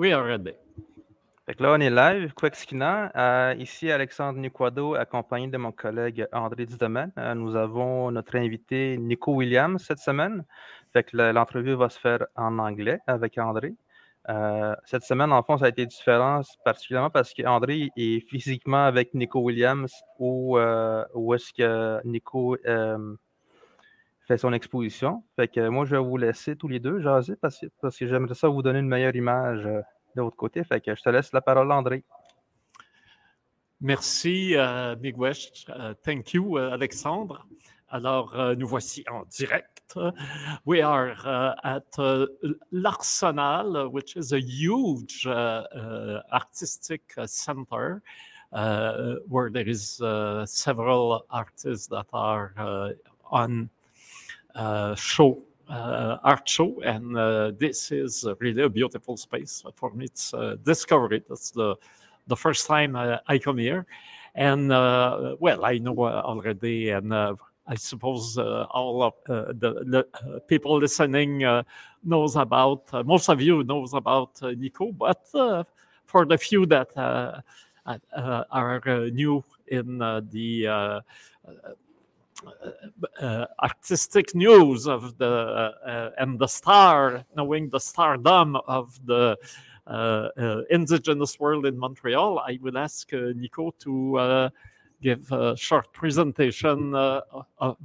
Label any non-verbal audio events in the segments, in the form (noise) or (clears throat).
We are ready. Fait que là, on est live, Quexkina. Euh, ici, Alexandre Niquado, accompagné de mon collègue André Dudemaine. Euh, nous avons notre invité Nico Williams cette semaine. Fait que l'entrevue va se faire en anglais avec André. Euh, cette semaine, en fond, ça a été différent, particulièrement parce qu'André est physiquement avec Nico Williams où, euh, où est-ce que Nico son exposition. Fait que moi, je vais vous laisser tous les deux jaser parce, que- parce que j'aimerais ça vous donner une meilleure image euh, de l'autre côté. Fait que je te laisse la parole, André. Merci, euh, Migwesh. Euh, thank you, euh, Alexandre. Alors, euh, nous voici en direct. We are uh, at uh, l'Arsenal, which is a huge uh, uh, artistic uh, center uh, where there is uh, several artists that are uh, on uh, show, uh, art show, and uh, this is really a beautiful space for me. It's uh, discovery. That's the the first time uh, I come here, and uh, well, I know uh, already, and uh, I suppose uh, all of the, the people listening knows about. Most of you knows about Nico, but for the few that are new in the uh, uh, artistic news of the uh, uh, and the star, knowing the stardom of the uh, indigenous world in Montreal, I will ask Nico to give a short presentation of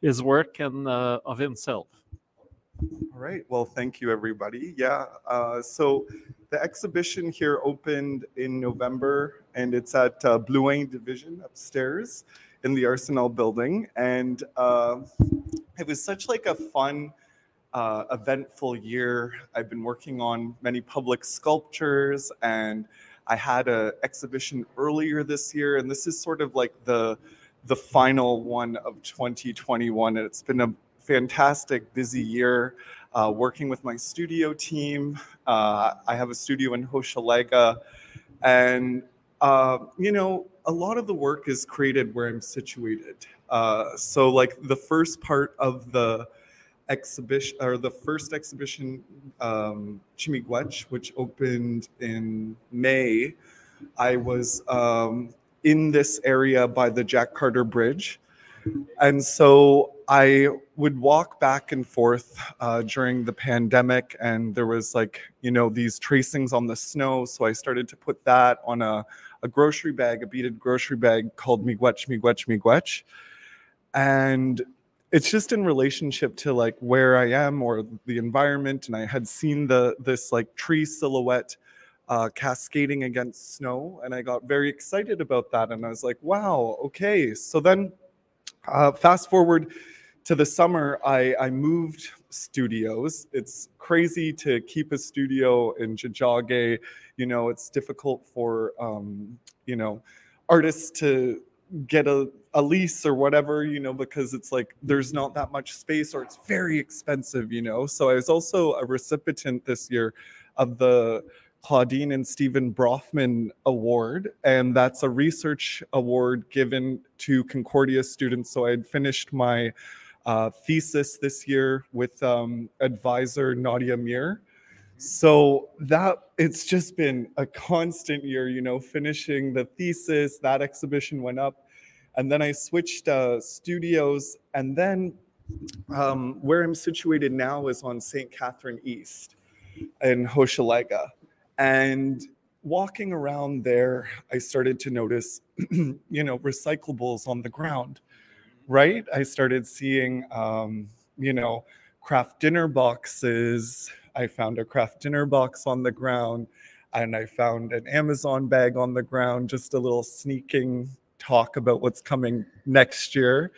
his work and of himself. All right. Well, thank you, everybody. Yeah. Uh, so the exhibition here opened in November, and it's at uh, Blouin Division upstairs in the Arsenal building. And uh, it was such like a fun, uh, eventful year. I've been working on many public sculptures, and I had a exhibition earlier this year, and this is sort of like the the final one of 2021, and it's been a fantastic, busy year uh, working with my studio team. Uh, I have a studio in Hochelaga, and uh, you know, a lot of the work is created where I'm situated. Uh, so, like the first part of the exhibition, or the first exhibition, um, Chi-Miigwech, which opened in May, I was um, in this area by the Jacques Cartier Bridge. And so I would walk back and forth uh, during the pandemic, and there was like, you know, these tracings on the snow. So I started to put that on a, a grocery bag, a beaded grocery bag called Miigwech, Miigwech, Miigwech. And it's just in relationship to like where I am or the environment. And I had seen the this like tree silhouette uh, cascading against snow, and I got very excited about that. And I was like, wow, okay. So then uh, fast forward to the summer, I, I moved studios. It's crazy to keep a studio in Jajage. You know, it's difficult for, um, you know, artists to get a, a lease or whatever, you know, because it's like there's not that much space or it's very expensive, you know. So I was also a recipient this year of the Claudine and Stephen Bronfman Award, and that's a research award given to Concordia students. So I had finished my uh, thesis this year with um, advisor Nadia Myre. So that it's just been a constant year, you know, finishing the thesis, that exhibition went up. And then I switched uh, studios. And then um, where I'm situated now is on St. Catherine East in Hochelaga. And walking around there, I started to notice, (clears throat) you know, recyclables on the ground, right? I started seeing, um, you know, Kraft Dinner boxes. I found a Kraft Dinner box on the ground, and I found an Amazon bag on the ground, just a little sneaking talk about what's coming next year.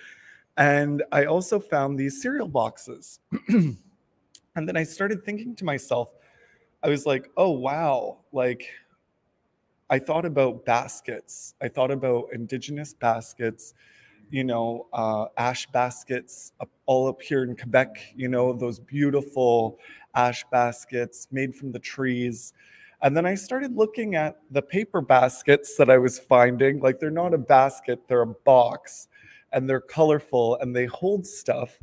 And I also found these cereal boxes. (clears throat) and then I started thinking to myself, I was like, oh, wow. Like, I thought about baskets. I thought about indigenous baskets, you know, uh, ash baskets up, all up here in Quebec, you know, those beautiful ash baskets made from the trees. And then I started looking at the paper baskets that I was finding. Like, they're not a basket, they're a box, and they're colorful and they hold stuff.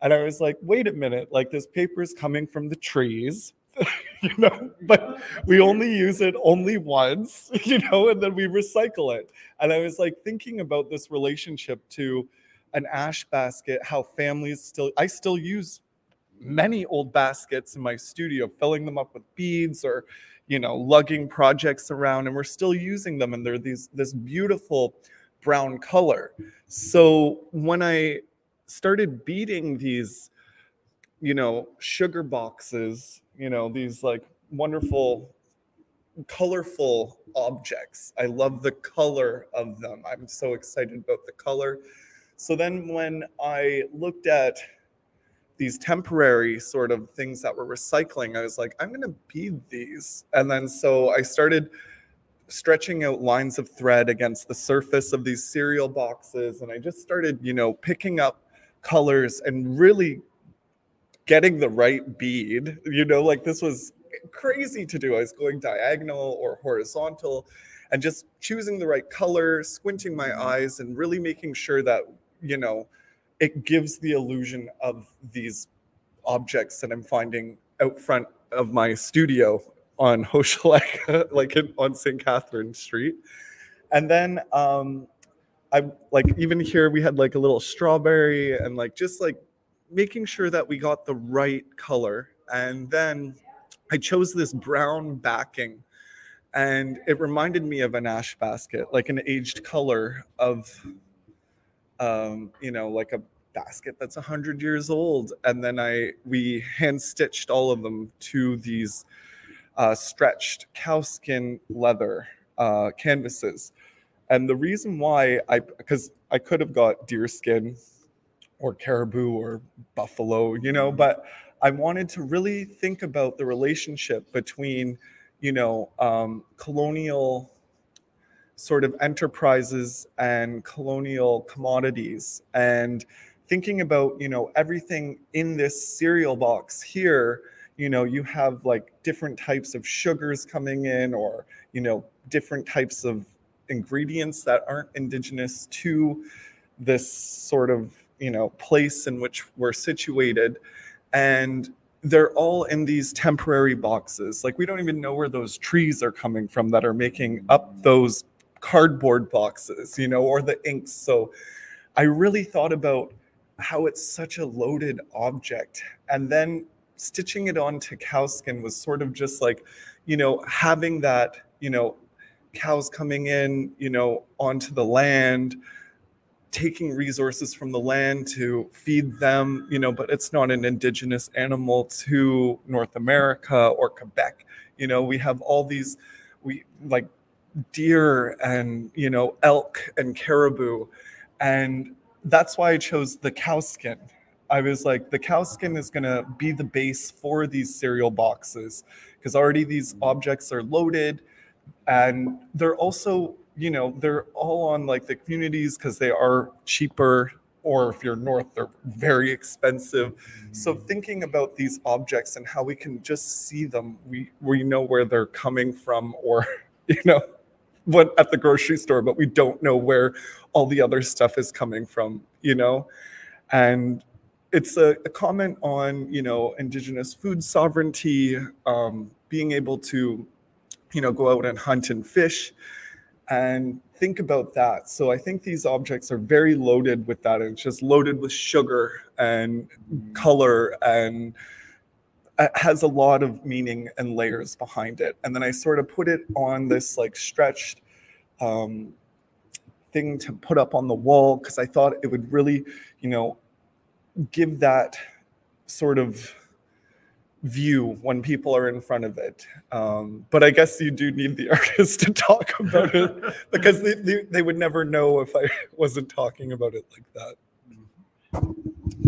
And I was like, wait a minute, like, this paper is coming from the trees (laughs) you know, but we only use it only once, (laughs) you know, and then we recycle it. And I was like thinking about this relationship to an ash basket, how families still, I still use many old baskets in my studio, filling them up with beads or, you know, lugging projects around, and we're still using them. And they're these this beautiful brown color. So when I started beading these, you know, sugar boxes, you know, these like wonderful colorful objects. I love the color of them. I'm so excited about the color. So then when I looked at these temporary sort of things that were recycling, I was like, I'm going to bead these. And then so I started stretching out lines of thread against the surface of these cereal boxes. And I just started, you know, picking up colors and really getting the right bead. You know, like this was crazy to do. I was going diagonal or horizontal and just choosing the right color, squinting my Mm-hmm. eyes, and really making sure that, you know, it gives the illusion of these objects that I'm finding out front of my studio on (laughs) Hochelaga, like in, on St. Catherine Street. And then um, I like even here we had like a little strawberry and like just like making sure that we got the right color. And then I chose this brown backing and it reminded me of an ash basket, like an aged color of um, you know, like a basket that's a hundred years old. And then I we hand stitched all of them to these uh, stretched cowskin leather uh, canvases. And the reason why I because I could have got deer skin or caribou or buffalo, you know, but I wanted to really think about the relationship between, you know, um, colonial sort of enterprises and colonial commodities and thinking about you know everything in this cereal box here you know you have like different types of sugars coming in or you know different types of ingredients that aren't indigenous to this sort of you know place in which we're situated and they're all in these temporary boxes. Like we don't even know where those trees are coming from that are making up those cardboard boxes you know or the inks. So i really thought about how it's such a loaded object and then stitching it onto cowskin was sort of just like you know having that you know cows coming in you know onto the land taking resources from the land to feed them you know but it's not an indigenous animal to north america or quebec. You know we have all these we like deer and you know elk and caribou. And that's why i chose the cow skin. I was like the cow skin is going to be the base for these cereal boxes because already these mm. objects are loaded. And they're also you know they're all on like the communities because they are cheaper or if you're north they're very expensive. So thinking about these objects and how we can just see them we we know where they're coming from or (laughs) you know what at the grocery store but we don't know where all the other stuff is coming from you know? And it's a, a comment on you know indigenous food sovereignty um, being able to you know go out and hunt and fish and think about that. So i think these objects are very loaded with that. And it's just loaded with sugar and color and has a lot of meaning and layers behind it. And then i sort of put it on this like stretched um, thing to put up on the wall because i thought it would really you know give that sort of view when people are in front of it. Um, but I guess you do need the (laughs) artist to talk about it (laughs) because they, they, they would never know if I (laughs) wasn't talking about it like that.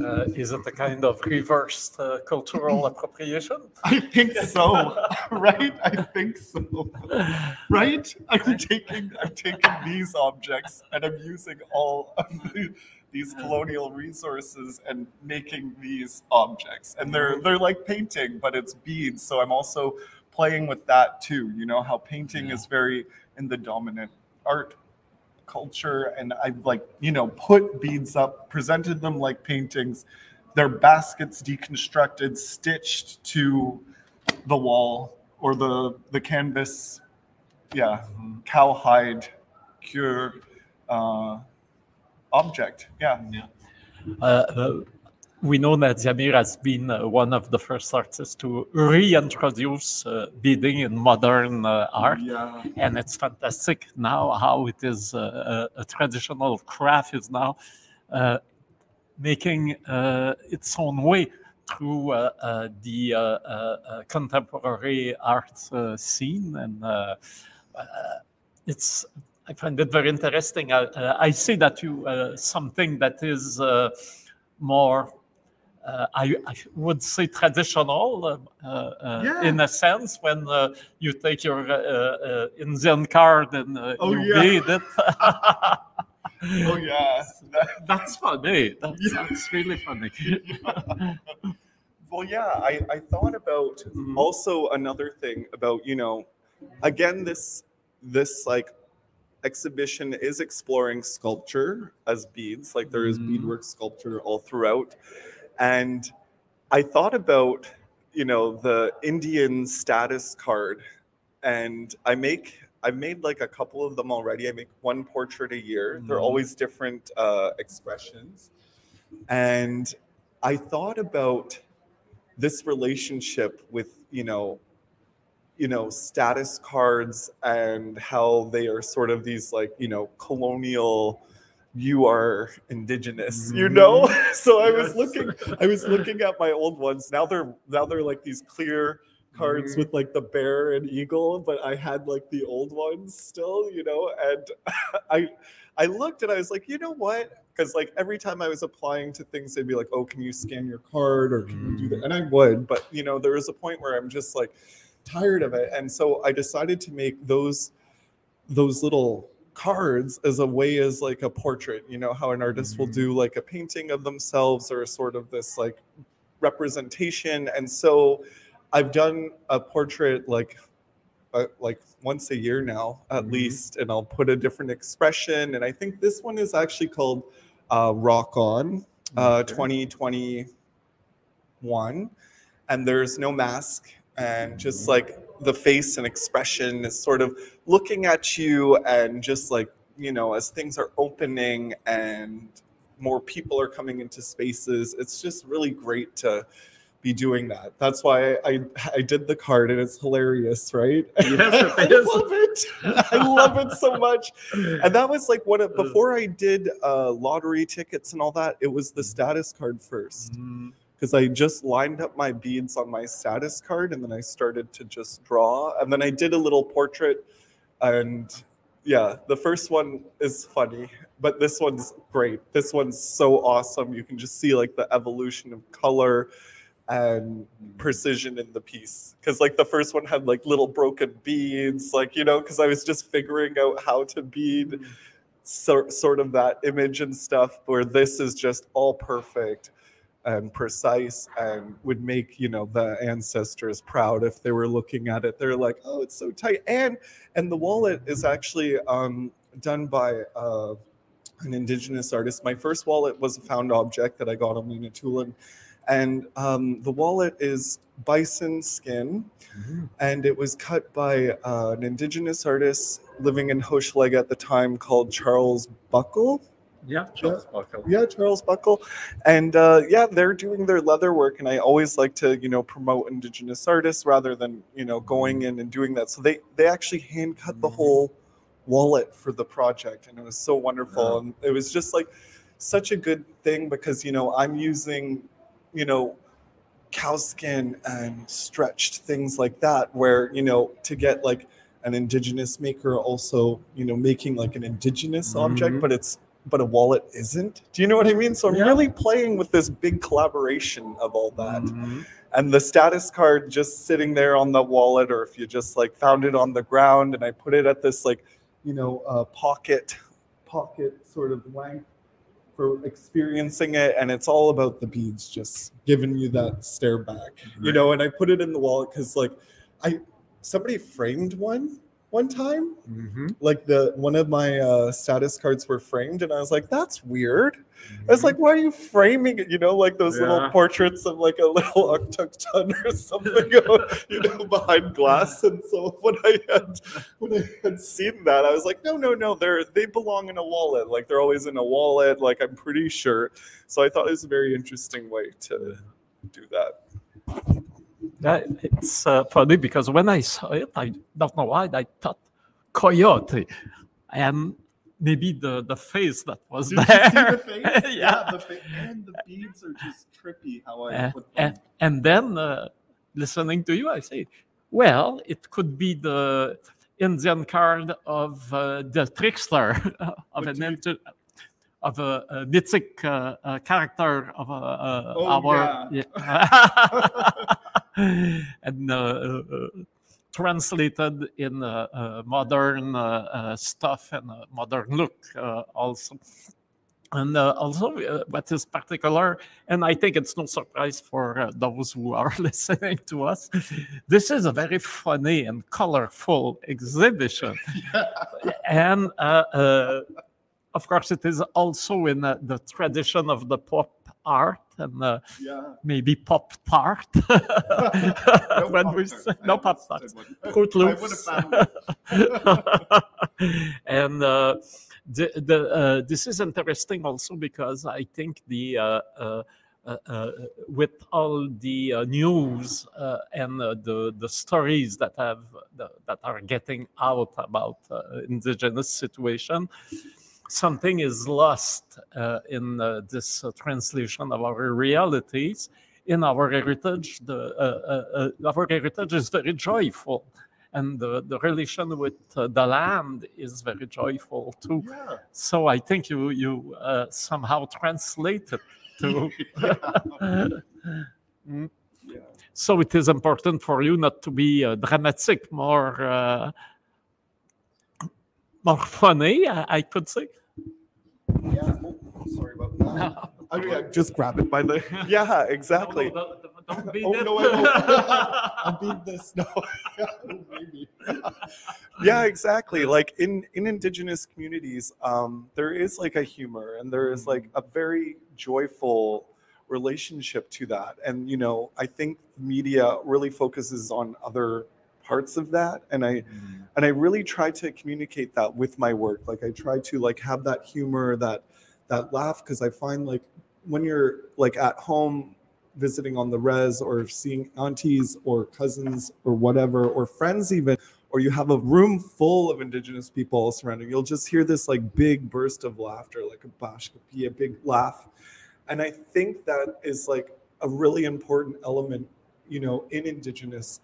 Uh, is it a kind of reversed uh, cultural appropriation? I think so, right? I think so, right? I'm taking I'm taking these objects and I'm using all of the, these colonial resources and making these objects, and they're they're like painting, but it's beads. So I'm also playing with that too. You know how painting is very in the dominant art culture and I've like, you know, put beads up, presented them like paintings. Their baskets deconstructed, stitched to the wall or the the canvas, yeah, cowhide cure uh, object. Yeah. Uh, uh, we know that Diamir has been uh, one of the first artists to reintroduce uh, beading in modern uh, art, Yeah. and it's fantastic now how it is uh, a, traditional craft is now uh, making uh, its own way through the uh, uh, uh, contemporary art uh, scene, and uh, uh, it's. I find it very interesting. I, uh, I see that you uh, something that is uh, more uh, I, I would say traditional uh, uh, Yeah. in a sense when uh, you take your Indian card and uh, Oh, you yeah. read it. (laughs) Oh yeah. (laughs) That's funny. That's, Yeah. that's really funny. (laughs) Well, yeah, I, I thought about Mhm. also another thing about, you know, again, this this like exhibition is exploring sculpture as beads. Like there is Mhm. beadwork sculpture all throughout. And I thought about, you know, the Indian status card. And I make I've made like a couple of them already. I make one portrait a year. They're Mhm. always different uh, expressions. And I thought about this relationship with you know you know status cards and how they are sort of these like you know colonial you are indigenous you know? (laughs) So i was looking i was looking at my old ones. Now they're now they're like these clear cards Mhm. with like the bear and eagle but i had like the old ones still you know? And (laughs) i i looked and i was like you know what? Because like every time I was applying to things, they'd be like, "Oh, can you scan your card or can you do that?" And I would, but you know, there was a point where I'm just like tired of it, and so I decided to make those those little cards as a way as like a portrait. You know how an artist will do like a painting of themselves or sort of this like representation, and so I've done a portrait like uh, like once a year now at Mhm. least and i'll put a different expression and i think this one is actually called uh, rock on uh, Okay. 2021 and there's no mask and just like the face and expression is sort of looking at you and just like you know as things are opening and more people are coming into spaces it's just really great to be doing that. That's why i i did the card and it's hilarious right? Yes, (laughs) i love it. I love it so much. And that was like what before i did uh lottery tickets and all that it was the status card first. Mm, because I just lined up my beads on my status card and then I started to just draw. And then I did a little portrait. And yeah, the first one is funny, but this one's great. This one's so awesome. You can just see like the evolution of color and precision in the piece. Because like the first one had like little broken beads, like, you know, because I was just figuring out how to bead mm. sort sort of that image and stuff where this is just all perfect and precise and would make you know the ancestors proud if they were looking at it. They're like oh it's so tight. And and the wallet is actually um, done by uh, an indigenous artist. My first wallet was a found object that i got on Manitoulin. and um, the wallet is bison skin. And it was cut by uh, an indigenous artist living in Hochelaga at the time called Charles Buckle. Yeah, Charles Buckle. Yeah, Charles Buckle, and uh, yeah, they're doing their leather work, and I always like to you know promote indigenous artists rather than you know going in and doing that. So they they actually hand cut the Mhm. whole wallet for the project, and it was so wonderful, Yeah. and it was just like such a good thing because you know I'm using you know cow skin and stretched things like that where you know to get like an indigenous maker also you know making like an indigenous object Mhm. but it's but a wallet isn't. Do you know what i mean? So i'm Yeah. really playing with this big collaboration of all that. Mhm. and the status card just sitting there on the wallet or if you just like found it on the ground and i put it at this like you know uh, pocket pocket sort of length for experiencing it. And it's all about the beads just giving you that stare back. You know and i put it in the wallet because like i somebody framed one one time. Mhm. Like the one of my uh, status cards were framed, and I was like, "That's weird." I was Mhm. like, "Why are you framing it?" You know, like those little portraits of like a little (laughs) autochton or something, you know, behind glass. And so when I had when I had seen that, I was like, "No, no, no! They're they belong in a wallet. Like they're always in a wallet. Like I'm pretty sure." So I thought it was a very interesting way to do that. Yeah, it's uh, funny because when I saw it, I don't know why I thought coyote, and maybe the the face that was Did there. the face? (laughs) yeah. the face and the beads are just trippy. How I Uh, put them. and, and then uh, listening to you, I say, well, it could be the Indian card of uh, the trickster (laughs) of an inter- of a, a mythic uh, uh, character of uh, uh, Oh, our yeah. (laughs) (laughs) and uh, uh, translated in uh, uh, modern stuff and modern look uh, also. And uh, also, uh, what is particular, and I think it's no surprise for uh, those who are (laughs) listening to us, this is a very funny and colorful exhibition. (laughs) and of course, it is also in uh, the tradition of the pop art and uh, yeah. maybe pop tart. (laughs) (laughs) when we say, no pop tarts. Fruit Loops. (laughs) and uh, the, the, uh, this is interesting also because I think the uh, uh, uh, with all the uh, news uh, and uh, the the stories that have that are getting out about uh, indigenous situation, something is lost uh, in uh, this uh, translation of our realities. In our heritage, the our heritage is very joyful and the, the relation with uh, the land is very joyful too. Yeah. So I think you you uh, somehow translate it to. (laughs) (laughs) Mm. Yeah. So it is important for you not to be uh, dramatic, more uh, more funny, I, I could say. Yeah. Oh, sorry about that. I mean, yeah, just grab it by the. Yeah, exactly. No, no, don't- don't beat Oh, it. no, I won't. (laughs) I'll beat this. No. Maybe. (laughs) yeah, exactly. Like in in indigenous communities, um, there is like a humor and there is like a very joyful relationship to that. And you know, I think media really focuses on other parts of that, and I mm. and I really try to communicate that with my work. Like I try to like have that humor, that that laugh, because I find like when you're like at home visiting on the res or seeing aunties or cousins or whatever or friends even or you have a room full of indigenous people all surrounding you'll just hear this like big burst of laughter like a bashkapi a big laugh and i think that is like a really important element you know in indigenous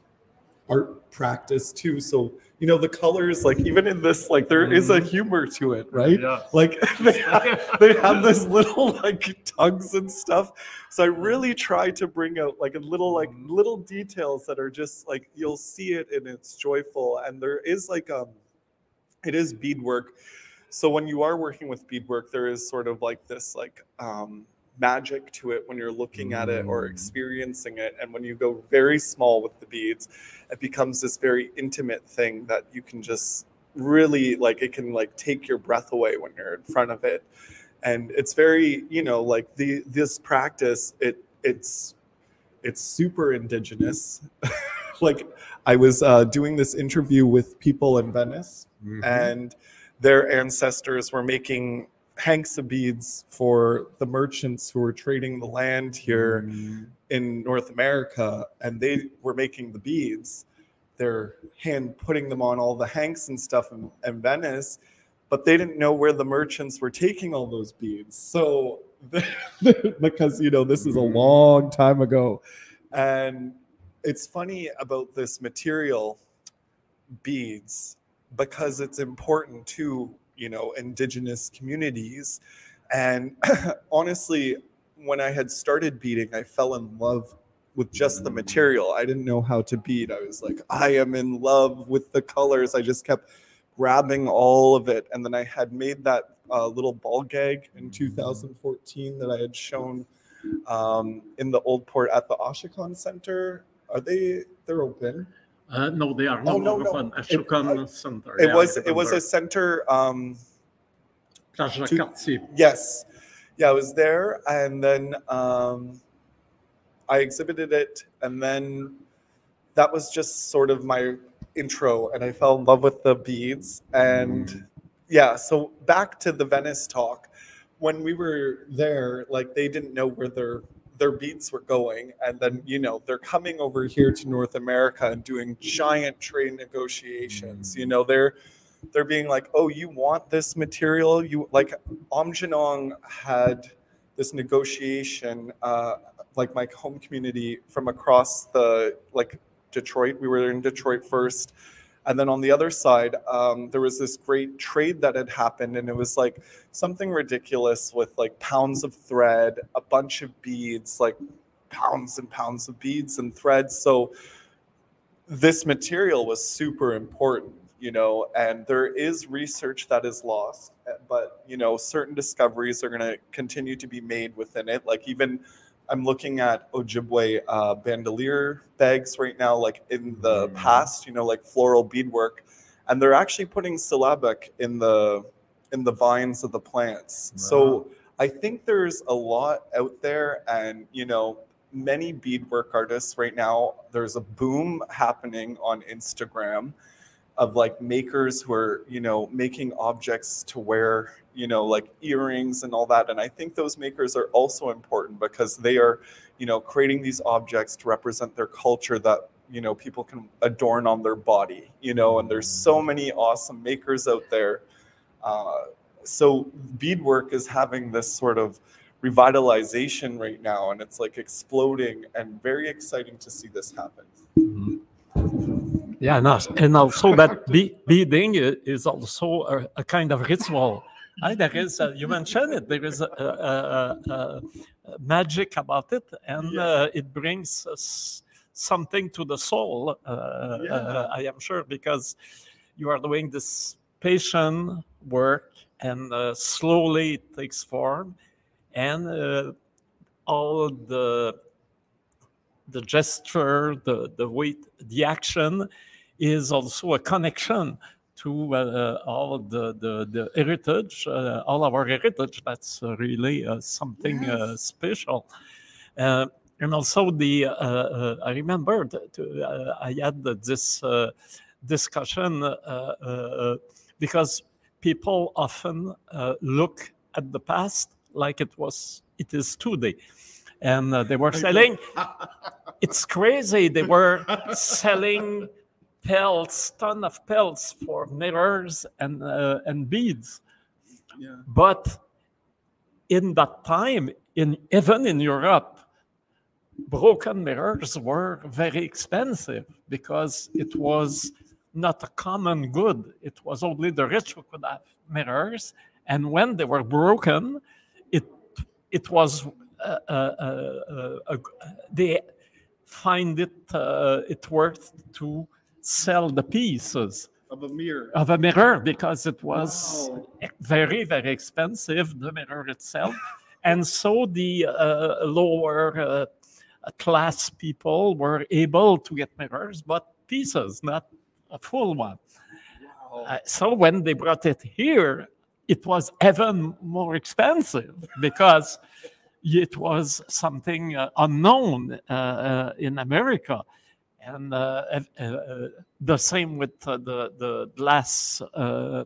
art practice too. So you know the colors like even in this like there is a humor to it right? Yeah. like (laughs) they (laughs) have, they have this little like tongues and stuff. So i really try to bring out like a little like little details that are just like you'll see it and it's joyful. And there is like um it is beadwork. So when you are working with beadwork there is sort of like this like um magic to it when you're looking at it or Mm. experiencing it and when you go very small with the beads it becomes this very intimate thing that you can just really like it can like take your breath away when you're in front of it and it's very you know like the this practice it it's it's super indigenous (laughs) like i was uh, doing this interview with people in venice Mm-hmm. and their ancestors were making hanks of beads for the merchants who were trading the land here Mm. in North America, and they were making the beads. They're hand putting them on all the hanks and stuff in, in Venice, but they didn't know where the merchants were taking all those beads. So, (laughs) because you know this is a long time ago, and it's funny about this material, beads, because it's important to you know indigenous communities, and (clears throat) honestly when I had started beading, I fell in love with just the material. I didn't know how to bead. I was like, I am in love with the colors. I just kept grabbing all of it. And then I had made that uh, little ball gag in 2014 that I had shown um, in the old port at the Oshikon Center. Are they? They're open. Uh, no, they are no, Oh, no, longer no. open. It- Ashokan uh, Center. yeah, It was it was a center. Um, Plage to- Cartier. Yes. Yeah, I was there and then um, I exhibited it and then that was just sort of my intro and I fell in love with the beads and yeah, so back to the Venice talk. When we were there, like they didn't know where their their beads were going and then you know they're coming over here to North America and doing giant trade negotiations. You know, they're they're being like, "Oh, you want this material? You like Aamjiwnaang had this negotiation, uh, like my home community from across the like Detroit. We were in Detroit first, and then on the other side, um, there was this great trade that had happened, and it was like something ridiculous with like pounds of thread, a bunch of beads, like pounds and pounds of beads and threads. So this material was super important you know and there is research that is lost eh, but you know certain discoveries are going to continue to be made within it like even i'm looking at ojibwe uh, bandolier bags right now like in the Mhm. past you know like floral beadwork and they're actually putting syllabic in the in the vines of the plants Wow. so i think there's a lot out there and you know many beadwork artists right now there's a boom happening on instagram of like makers who are you know making objects to wear you know like earrings and all that and i think those makers are also important because they are you know creating these objects to represent their culture that you know people can adorn on their body you know and there's so many awesome makers out there. Uh, so beadwork is having this sort of revitalization right now and it's like exploding and very exciting to see this happen Yeah, and, and also that be- beading is also a, a kind of ritual. Uh, there is, uh, you mentioned it, there is a, a, a, a- a magic about it, and Yeah. uh, it brings us something to the soul, uh, Yeah. uh, I am sure, because you are doing this patient work, and uh, slowly it takes form, and uh, all the the gesture, the the weight, the action is also a connection to uh, all the, the, the heritage, uh, all our heritage. That's uh, really uh, something uh, Yes. special. Uh, and also the, uh, uh, I remember that uh, I had this uh, discussion uh, uh, because people often uh, look at the past like it was, it is today. And uh, they were selling, (laughs) it's crazy. They were selling pelts, ton of pelts for mirrors and uh, and beads. yeah But in that time, in even in Europe, broken mirrors were very expensive because it was not a common good. It was only the rich who could have mirrors, and when they were broken, it it was uh, uh, uh, uh, they find it uh, it worth to sell the pieces of a mirror. of a mirror because it was Wow. very very expensive the mirror itself. And so the uh, lower uh, class people were able to get mirrors but pieces not a full one. Uh, so when they brought it here it was even more expensive because it was something uh, unknown uh, uh, in america and uh, uh, uh, the same with uh, the the glass uh,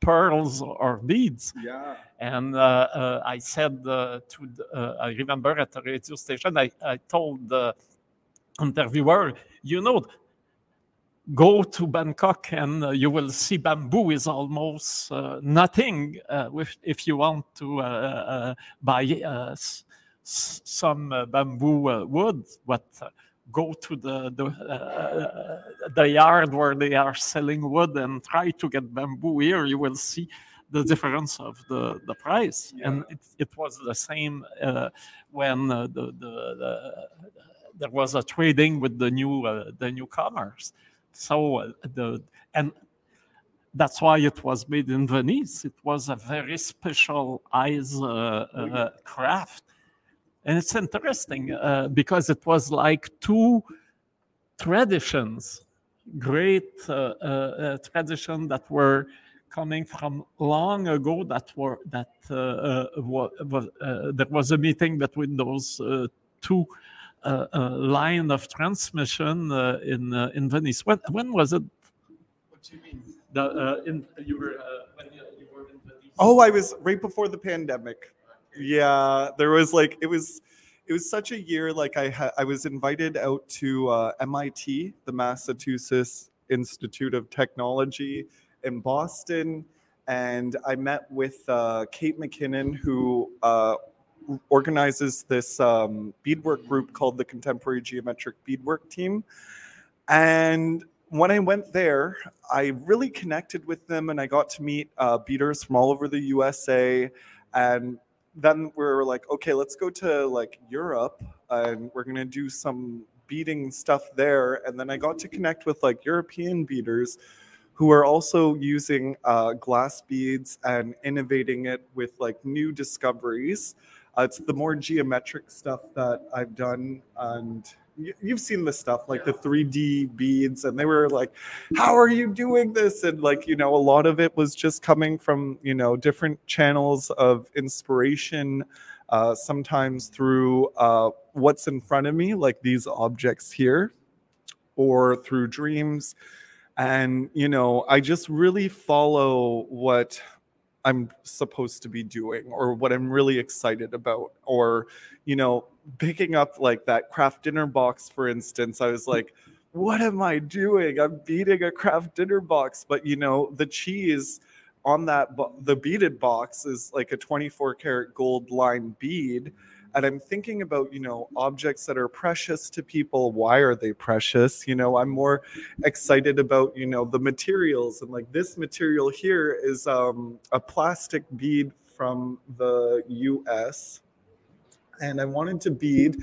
pearls or beads. yeah And uh, uh, I said uh, to, the, uh, I remember at the radio station, I, I told the interviewer, you know, go to Bangkok and uh, you will see bamboo is almost uh, nothing uh, with, if you want to uh, uh, buy uh, some uh, bamboo uh, wood, but uh, go to the the, uh, the yard where they are selling wood and try to get bamboo here. You will see the difference of the, the price. And it, it was the same uh, when uh, the, the, the, there was a trading with the new uh, the newcomers. So the and that's why it was made in Venice. It was a very specialized uh, uh, craft, and it's interesting uh, because it was like two traditions great uh, tradition that were coming from long ago that were that uh, uh, was, uh, there was a meeting between those two line of transmission uh, in uh, in Venice. When when was it? What do you mean? The uh, in you were uh, when you, you were in Venice. Oh, I was right before the pandemic. Yeah, there was like it was it was such a year like I had I was invited out to uh, MIT, the Massachusetts Institute of Technology in Boston and I met with uh, Kate McKinnon who uh, organizes this um, beadwork group called the Contemporary Geometric Beadwork Team. And when I went there, I really connected with them and I got to meet uh, beaders from all over the USA. And then we were like, okay, let's go to like Europe and we're going to do some beading stuff there. And then I got to connect with like European beaders who are also using uh, glass beads and innovating it with like new discoveries. Uh, it's the more geometric stuff that I've done, and y- you've seen the stuff like the 3D beads, and they were like, "How are you doing this?" And like you know, a lot of it was just coming from you know different channels of inspiration. Uh, sometimes through uh, what's in front of me, like these objects here, or through dreams and you know i just really follow what i'm supposed to be doing or what i'm really excited about or you know picking up like that Kraft Dinner box for instance i was like what am i doing? I'm beading a Kraft Dinner box. But you know the cheese on that the beaded box is like a 24 karat gold line bead and i'm thinking about you know objects that are precious to people. Why are they precious? You know i'm more excited about you know the materials. And like this material here is um, a plastic bead from the us and i wanted to bead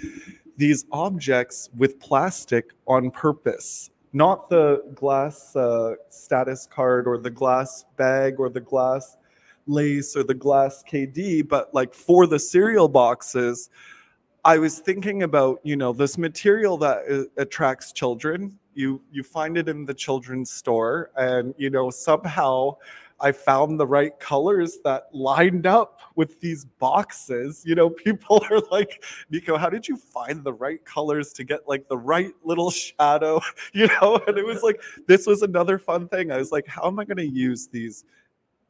these objects with plastic on purpose not the glass uh, status card or the glass bag or the glass lace or the glass KD, but like for the cereal boxes, I was thinking about you know this material that uh, attracts children. You you find it in the children's store, and you know somehow I found the right colors that lined up with these boxes. You know, (laughs) people are like, Nico, how did you find the right colors to get like the right little shadow? (laughs) You know, and it was like this was another fun thing. I was like, how am I going to use these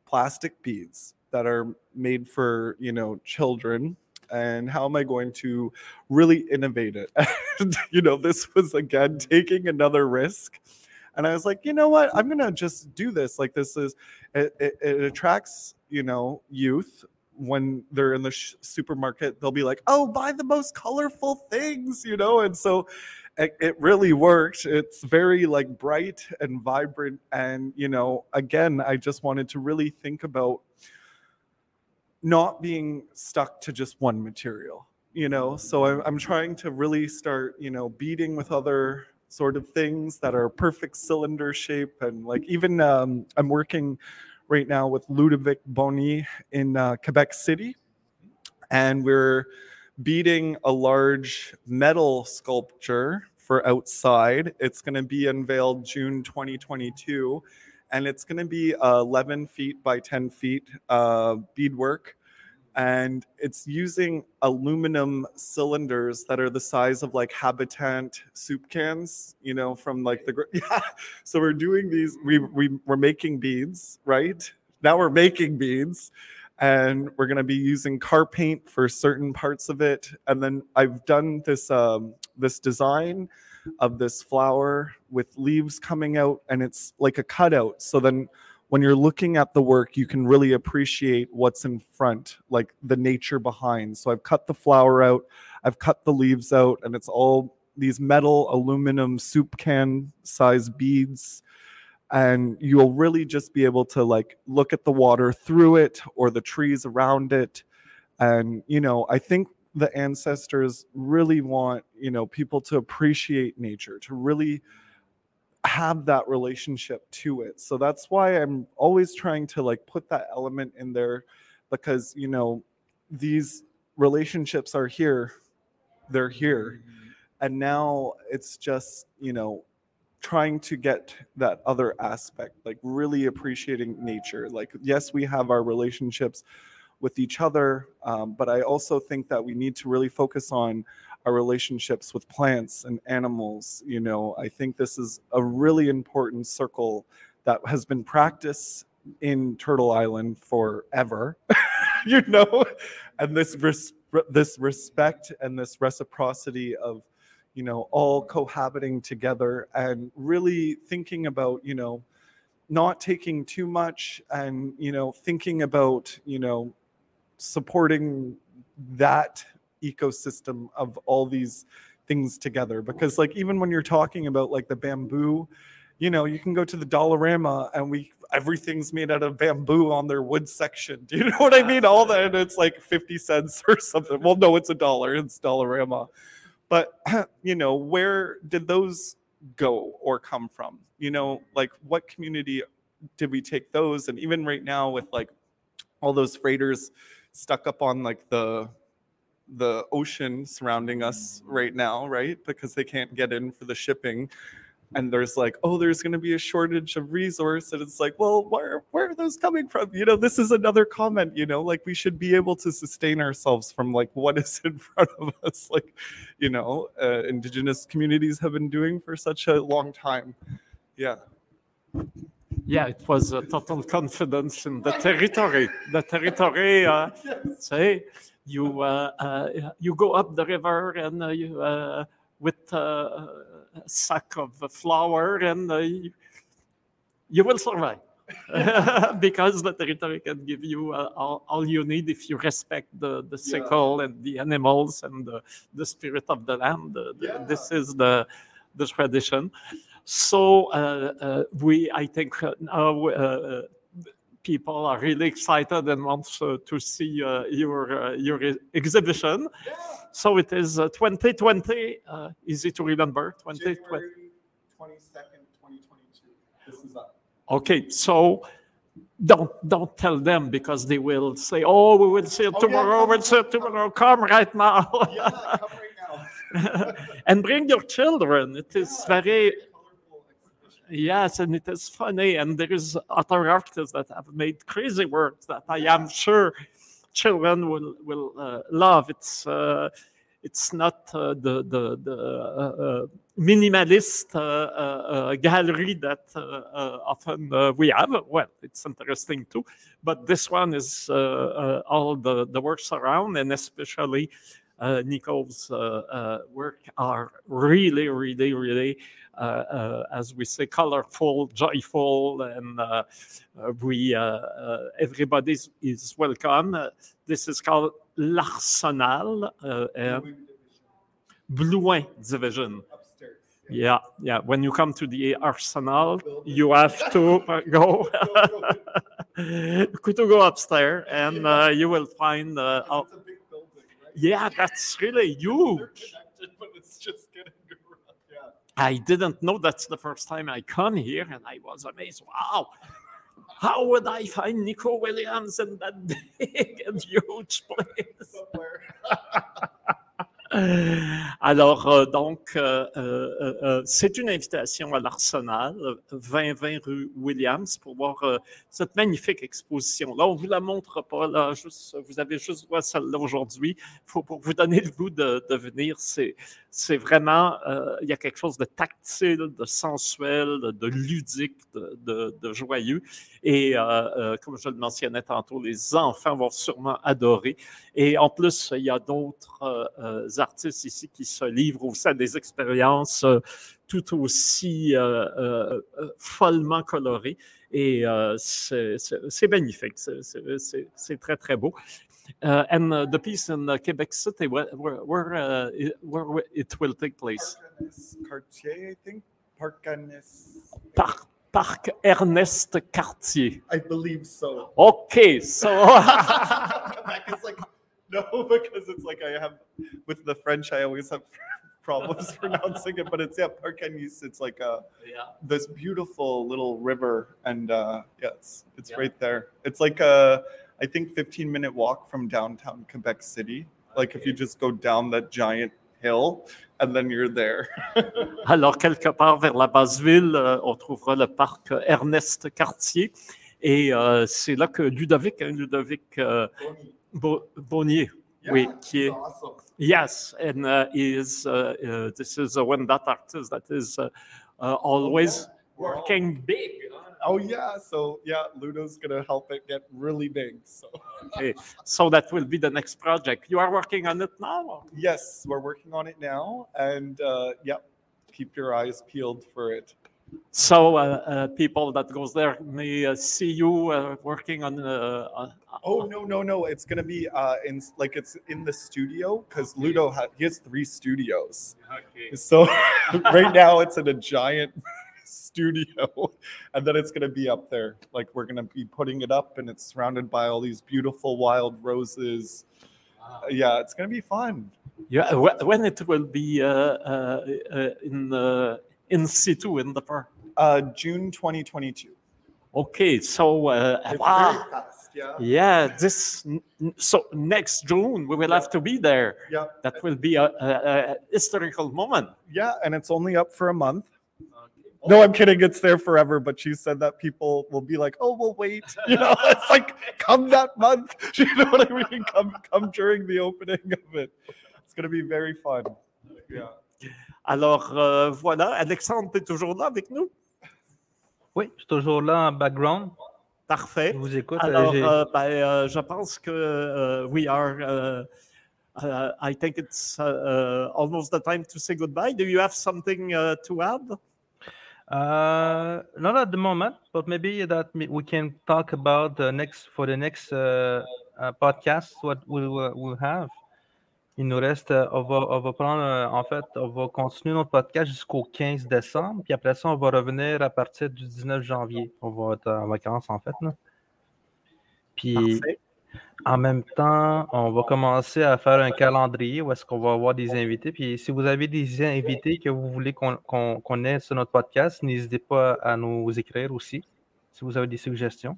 plastic beads that are made for you know children and how am i going to really innovate it? And (laughs) you know this was again mm-hmm. taking another risk and i was like you know what? I'm gonna just do this. Like this is it, it, it attracts you know youth when they're in the sh- supermarket they'll be like oh buy the most colorful things you know and so it, it really worked it's very like bright and vibrant and you know again i just wanted to really think about not being stuck to just one material you know? So I'm, I'm trying to really start you know beading with other sort of things that are perfect cylinder shape and like even um, i'm working right now with Ludovic Boney in uh, quebec city and we're beading a large metal sculpture for outside. It's going to be unveiled june 2022 and it's going to be uh, 11 feet by 10 feet uh, beadwork. And it's using aluminum cylinders that are the size of like habitant soup cans you know from like the (laughs) yeah. So we're doing these we, we we're making beads right? Now we're making beads and we're going to be using car paint for certain parts of it. And then i've done this um, this design of this flower with leaves coming out and it's like a cutout. So then when you're looking at the work you can really appreciate what's in front like the nature behind. So i've cut the flower out i've cut the leaves out and it's all these metal aluminum soup can size beads and you'll really just be able to like look at the water through it or the trees around it. And you know i think the ancestors really want you know people to appreciate nature to really have that relationship to it. So that's why i'm always trying to like put that element in there because you know these relationships are here they're here. Mm-hmm. And now it's just you know trying to get that other aspect, like really appreciating nature. Like, yes, we have our relationships with each other, um, but I also think that we need to really focus on our relationships with plants and animals. You know, I think this is a really important circle that has been practiced in Turtle Island forever, (laughs) you know, and this res- this respect and this reciprocity of you know all cohabiting together and really thinking about you know not taking too much and you know thinking about you know supporting that ecosystem of all these things together. Because like even when you're talking about like the bamboo you know you can go to the dollarama and we everything's made out of bamboo on their wood section. (laughs) Do you know what i mean? All that and it's like 50 cents or something. Well no it's a dollar. It's dollarama but (clears throat) you know where did those go or come from? You know like what community did we take those? And even right now with like all those freighters stuck up on like the the ocean surrounding us mm. right now right? Because they can't get in for the shipping and there's like oh there's going to be a shortage of resource and it's like well where where are those coming from? You know this is another comment you know like we should be able to sustain ourselves from like what is (laughs) in front of us like you know uh, indigenous communities have been doing for such a long time. Yeah. Yeah, it was a total confidence in the territory. The territory, uh, (laughs) say, you uh, uh, you go up the river and uh, you uh, with a sack of flour and uh, you, you will survive (laughs) because the territory can give you uh, all, all you need if you respect the, the Yeah. sickle and the animals and the, the spirit of the land. The- the- This is the the tradition. So uh, uh, we, I think uh, now uh, people are really excited and want uh, to see uh, your uh, your exhibition. So it is uh, 2020. Uh, easy to remember. 2020. 22nd, 2022. this is up Okay, so don't don't tell them because they will say, "Oh, we will see it Oh, yeah, tomorrow. come, we'll see it come, come. tomorrow. Come right now." yeah come right now (laughs) and bring your children. It is Yeah, very. Yes, and it is funny, and there is other artists that have made crazy works that I am sure children will will uh, love. It's uh, it's not uh, the the the uh, uh, minimalist uh, gallery that often we have. Well, it's interesting too, but this one is all the the works around, and especially. Uh, Nico's uh, uh, work are really, really, really as we say, colorful, joyful, and we uh, uh, everybody is, welcome. Uh, this is called l'Arsenal, uh, and division Blouin Division. upstairs Yeah, yeah. When you come to the Arsenal, you have to go, to go upstairs, and uh, you will find. Uh, yeah, that's really huge. but it's just getting. Yeah. I didn't know that's the first time I come here, and I was amazed. Wow, how would I find Nico Williams in that (laughs) big and huge place? (laughs) Somewhere. Alors, euh, donc, euh, euh, euh, c'est une invitation à l'Arsenal, euh, 2020 rue Williams, pour voir euh, cette magnifique exposition. Là, on vous la montre pas, là, juste, vous avez juste droit à celle-là aujourd'hui. pour vous donner le goût de, de venir. C'est, c'est vraiment, euh, il y a quelque chose de tactile, de sensuel, de, ludique, de, de- de joyeux. Et euh, euh, comme je le mentionnais tantôt, les enfants vont sûrement adorer. Et en plus, il y a d'autres artistes ici qui se livrent aussi à des expériences euh, tout aussi euh, euh, follement colorées. Et c'est magnifique. C'est- très, très beau. And uh, the piece in uh, Quebec City, where, where, where, uh, it, where it will take place? Cartier, I think. Parc, Parc Ernest Cartier. I believe so. Okay, so (laughs) (laughs) Quebec is like, (laughs) no, because it's like I have, with the French, I always have (laughs) problems (laughs) pronouncing it, but it's, yeah, Parcanis. It's like a, yeah. this beautiful little river. And uh, yeah, it's, it's Yeah. right there. It's like a, I think, 15 minute walk from downtown Quebec City. Like if you just go down that giant hill, and then you're there. Alors, quelque part vers la base ville, euh, on trouvera le parc Ernest Cartier. Et euh, c'est là que Ludovic, hein, Ludovic euh, Bo- Boney, oui, qui est. awesome. Yes, and uh, is uh, uh, this is uh, one that artist that is uh, uh, always working big. Oh yeah, so yeah, Ludo's gonna help it get really big. So Okay, so that will be the next project. You are working on it now. yes, we're working on it now, and uh, yep, keep your eyes peeled for it. So uh, uh, people that goes there may uh, see you uh, working on. Uh, Oh no no no! It's gonna be uh, in like it's in the studio because Ludo ha- he has three studios. okay. So (laughs) right now it's in a giant (laughs) studio, and then it's gonna be up there. Like we're gonna be putting it up, and it's surrounded by all these beautiful wild roses. Uh, yeah, it's gonna be fun. Yeah, when it will be uh, uh, uh, in uh, in (laughs) situ in the park. Uh, June 2022. Okay, so uh, wow. very fast. Yeah. Yeah, this n- n- so next June we will have to be there. Yeah. That will be a, a, a historical moment. Yeah, and it's only up for a month. No, I'm kidding. It's there forever. But she said that people will be like, "Oh, we'll wait." (laughs) You know, it's like come that month. (laughs) You know what I mean? Come, come during the opening of it. It's gonna be very fun. Yeah. Alors euh, voilà, Alexandre, tu es toujours là avec nous? Oui, je suis toujours là en background. Parfait. Je vous écoute. euh, Alors, euh, ben, euh, je pense que we are. uh, I think it's almost the time to say goodbye. Do you have something uh, to add? Uh, not at the moment, but maybe that we can talk about the next for the next uh, uh, podcast. What we will we'll have. Il nous reste, euh, on va, on va prendre, euh, en fait, on va continuer notre podcast jusqu'au 15 décembre, puis après ça, on va revenir à partir du 19 janvier. On va être en vacances, en fait. Là. Puis, Parfait. en même temps, on va commencer à faire un calendrier où est-ce qu'on va avoir des invités. Puis si vous avez des invités que vous voulez qu'on ait sur notre podcast, n'hésitez pas à nous écrire aussi, si vous avez des suggestions.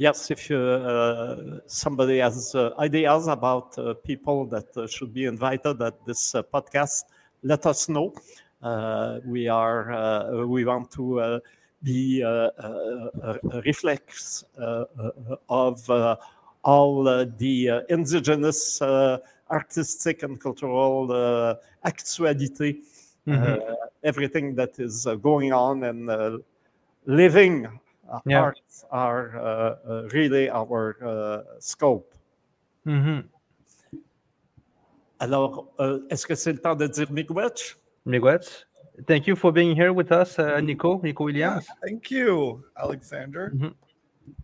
Yes, if you, uh, somebody has uh, ideas about uh, people that uh, should be invited at this uh, podcast, let us know. Uh, we are uh, we want to uh, be uh, uh, a, reflex uh, uh, of uh, all uh, the uh, indigenous uh, artistic and cultural uh, actuality, uh, everything that is uh, going on and uh, living uh, Yeah. arts are uh, uh, really our uh, scope. Mhm. Alors, euh, est-ce que c'est le temps de dire miigwech? Miigwech. Thank you for being here with us, uh, Nico, Nico Williams. Thank you, Alexander.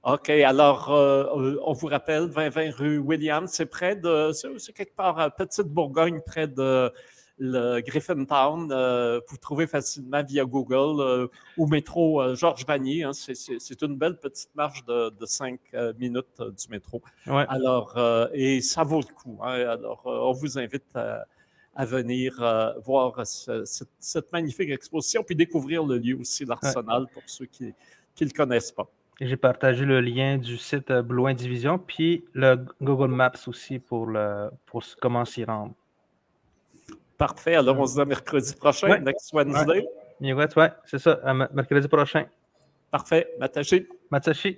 OK, alors, euh, on vous rappelle, 2020 rue Williams, c'est près de, c'est quelque part à Petite Bourgogne, près de le Griffintown. Euh, vous trouvez facilement via Google euh, ou métro euh, Georges Vanier. hein. C'est- une belle petite marche de, de 5 minutes euh, du métro. Ouais. Alors, euh, et ça vaut le coup. hein. Alors, euh, on vous invite à, à venir euh, voir ce- cette, cette magnifique exposition, puis découvrir le lieu aussi, l'Arsenal, pour ceux qui ne le connaissent pas. J'ai partagé le lien du site euh, Line Division, puis le Google Maps aussi pour, le, pour comment s'y rendre. Parfait. Alors, on se dit à mercredi prochain, Ouais. next Wednesday. Miigwech, ouais, c'est ça, à mercredi prochain. Parfait. Mataché. Matsushi.